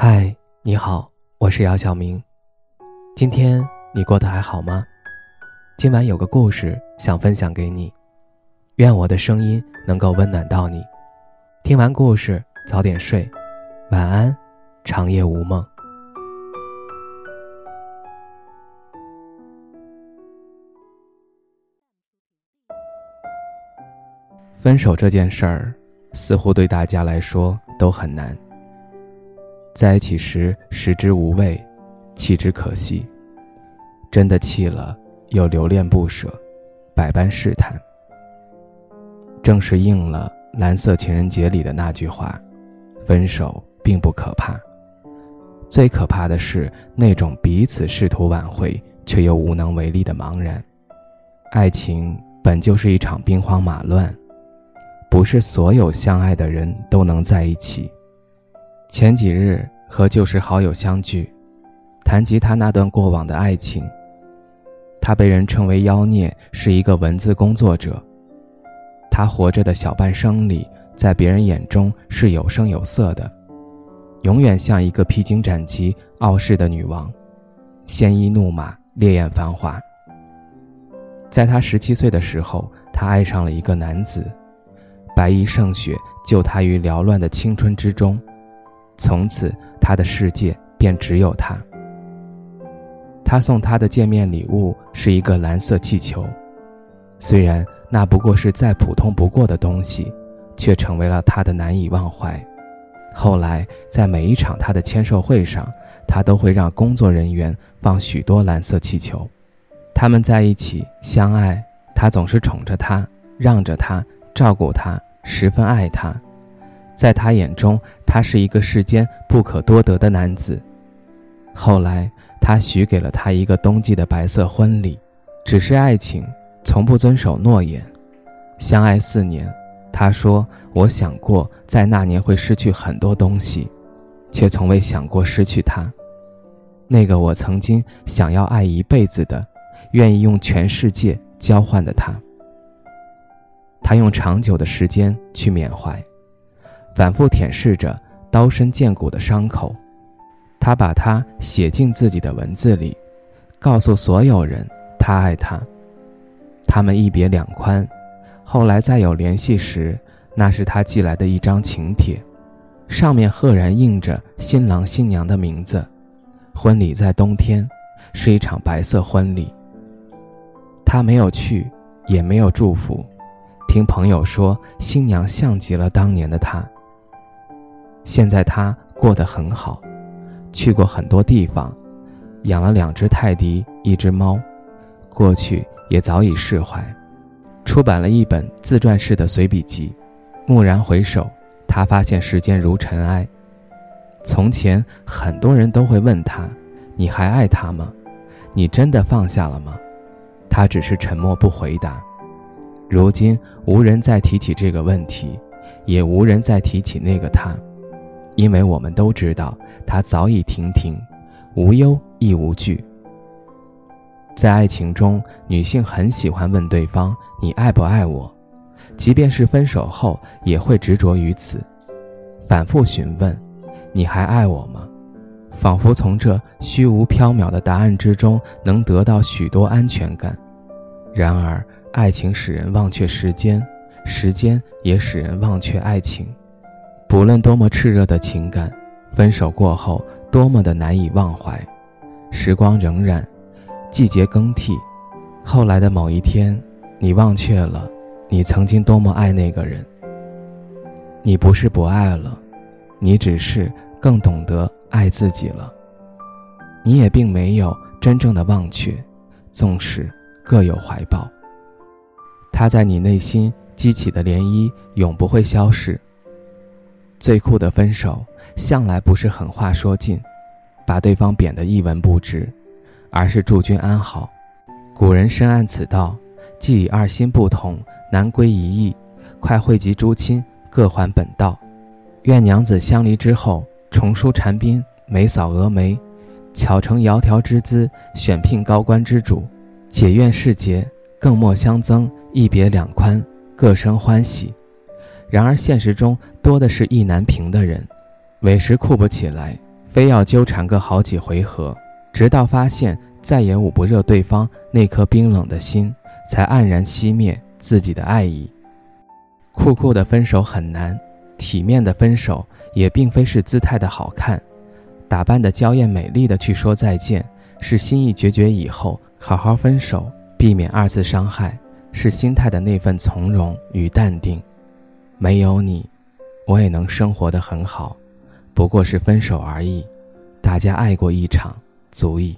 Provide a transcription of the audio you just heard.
嗨，你好，我是姚晓明。今天你过得还好吗？今晚有个故事想分享给你，愿我的声音能够温暖到你。听完故事早点睡，晚安，长夜无梦。分手这件事儿，似乎对大家来说都很难。在一起时食之无味，弃之可惜。真的弃了，又留恋不舍，百般试探。正是应了《蓝色情人节》里的那句话：“分手并不可怕，最可怕的是那种彼此试图挽回却又无能为力的茫然。”爱情本就是一场兵荒马乱，不是所有相爱的人都能在一起。前几日和旧时好友相聚，谈及他那段过往的爱情。他被人称为妖孽，是一个文字工作者。他活着的小半生里，在别人眼中是有声有色的，永远像一个披荆斩棘、傲世的女王，鲜衣怒马、烈焰繁华。在他十七岁的时候，他爱上了一个男子，白衣胜雪救他于缭乱的青春之中。从此，他的世界便只有他。他送他的见面礼物是一个蓝色气球，虽然那不过是再普通不过的东西，却成为了他的难以忘怀。后来，在每一场他的签售会上，他都会让工作人员放许多蓝色气球。他们在一起相爱，他总是宠着她，让着她，照顾她，十分爱她。在他眼中，他是一个世间不可多得的男子。后来，他许给了他一个冬季的白色婚礼，只是爱情从不遵守诺言。相爱四年，他说：“我想过在那年会失去很多东西，却从未想过失去他。那个我曾经想要爱一辈子的，愿意用全世界交换的他。他用长久的时间去缅怀。”反复舔舐着刀深剑骨的伤口，他把它写进自己的文字里，告诉所有人他爱他。他们一别两宽，后来再有联系时，那是他寄来的一张请帖，上面赫然印着新郎新娘的名字。婚礼在冬天，是一场白色婚礼。他没有去，也没有祝福，听朋友说，新娘像极了当年的他。现在他过得很好，去过很多地方，养了两只泰迪，一只猫，过去也早已释怀，出版了一本自传式的随笔集。蓦然回首，他发现时间如尘埃。从前很多人都会问他：“你还爱他吗？你真的放下了吗？”他只是沉默不回答。如今无人再提起这个问题，也无人再提起那个他。因为我们都知道，他早已停停，无忧亦无惧。在爱情中，女性很喜欢问对方“你爱不爱我”，即便是分手后，也会执着于此，反复询问“你还爱我吗”，仿佛从这虚无缥缈的答案之中能得到许多安全感。然而，爱情使人忘却时间，时间也使人忘却爱情。不论多么炽热的情感，分手过后多么的难以忘怀，时光荏苒，季节更替，后来的某一天，你忘却了你曾经多么爱那个人。你不是不爱了，你只是更懂得爱自己了。你也并没有真正的忘却，纵使各有怀抱，他在你内心激起的涟漪永不会消逝。最酷的分手，向来不是狠话说尽，把对方贬得一文不值，而是祝君安好。古人深谙此道，既以二心不同，难归一意，快汇集诸亲，各还本道。愿娘子相离之后，重梳蝉鬓，眉扫蛾眉，巧成窈窕之姿，选聘高官之主。解愿世节，更莫相增，一别两宽，各生欢喜。然而现实中多的是意难平的人，委实酷不起来，非要纠缠个好几回合，直到发现再也捂不热对方那颗冰冷的心，才黯然熄灭自己的爱意。酷酷的分手很难，体面的分手也并非是姿态的好看，打扮的娇艳美丽的去说再见，是心意决绝以后好好分手，避免二次伤害，是心态的那份从容与淡定。没有你，我也能生活得很好，不过是分手而已。大家爱过一场，足矣。